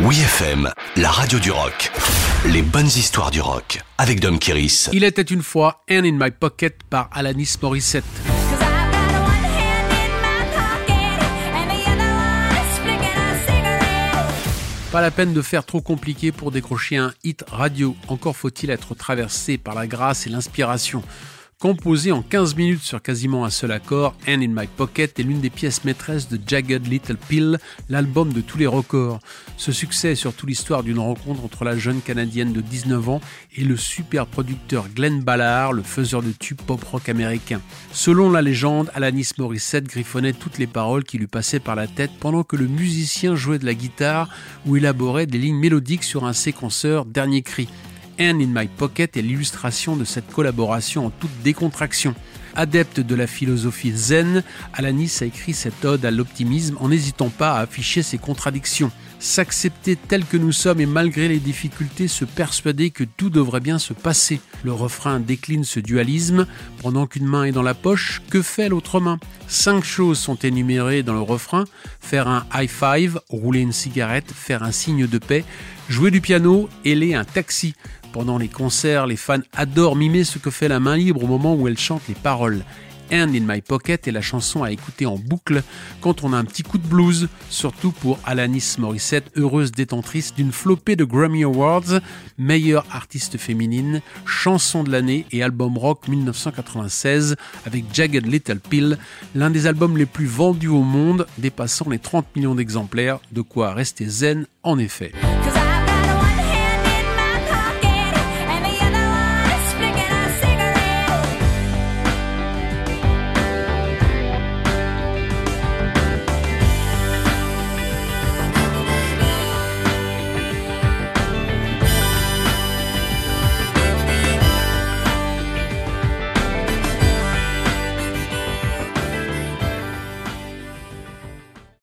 Oui FM, la radio du rock. Les bonnes histoires du rock avec Dom Kiris. Il était une fois Hand in My Pocket par Alanis Morissette. And. Pas la peine de faire trop compliqué pour décrocher un hit radio. Encore faut-il être traversé par la grâce et l'inspiration. Composé en 15 minutes sur quasiment un seul accord, Hand in My Pocket est l'une des pièces maîtresses de Jagged Little Pill, l'album de tous les records. Ce succès est surtout l'histoire d'une rencontre entre la jeune canadienne de 19 ans et le super producteur Glenn Ballard, le faiseur de tubes pop-rock américain. Selon la légende, Alanis Morissette griffonnait toutes les paroles qui lui passaient par la tête pendant que le musicien jouait de la guitare ou élaborait des lignes mélodiques sur un séquenceur dernier cri. Hand in My Pocket est l'illustration de cette collaboration en toute décontraction. Adepte de la philosophie zen, Alanis a écrit cette ode à l'optimisme en n'hésitant pas à afficher ses contradictions. S'accepter tel que nous sommes et malgré les difficultés se persuader que tout devrait bien se passer. Le refrain décline ce dualisme. Pendant qu'une main est dans la poche, que fait l'autre main? Cinq choses sont énumérées dans le refrain. Faire un high five, rouler une cigarette, faire un signe de paix, jouer du piano, héler un taxi. Pendant les concerts, les fans adorent mimer ce que fait la main libre au moment où elle chante les paroles. Hand in My Pocket est la chanson à écouter en boucle quand on a un petit coup de blues, surtout pour Alanis Morissette, heureuse détentrice d'une flopée de Grammy Awards, meilleure artiste féminine, chanson de l'année et album rock 1996 avec Jagged Little Pill, l'un des albums les plus vendus au monde, dépassant les 30 millions d'exemplaires, de quoi rester zen en effet.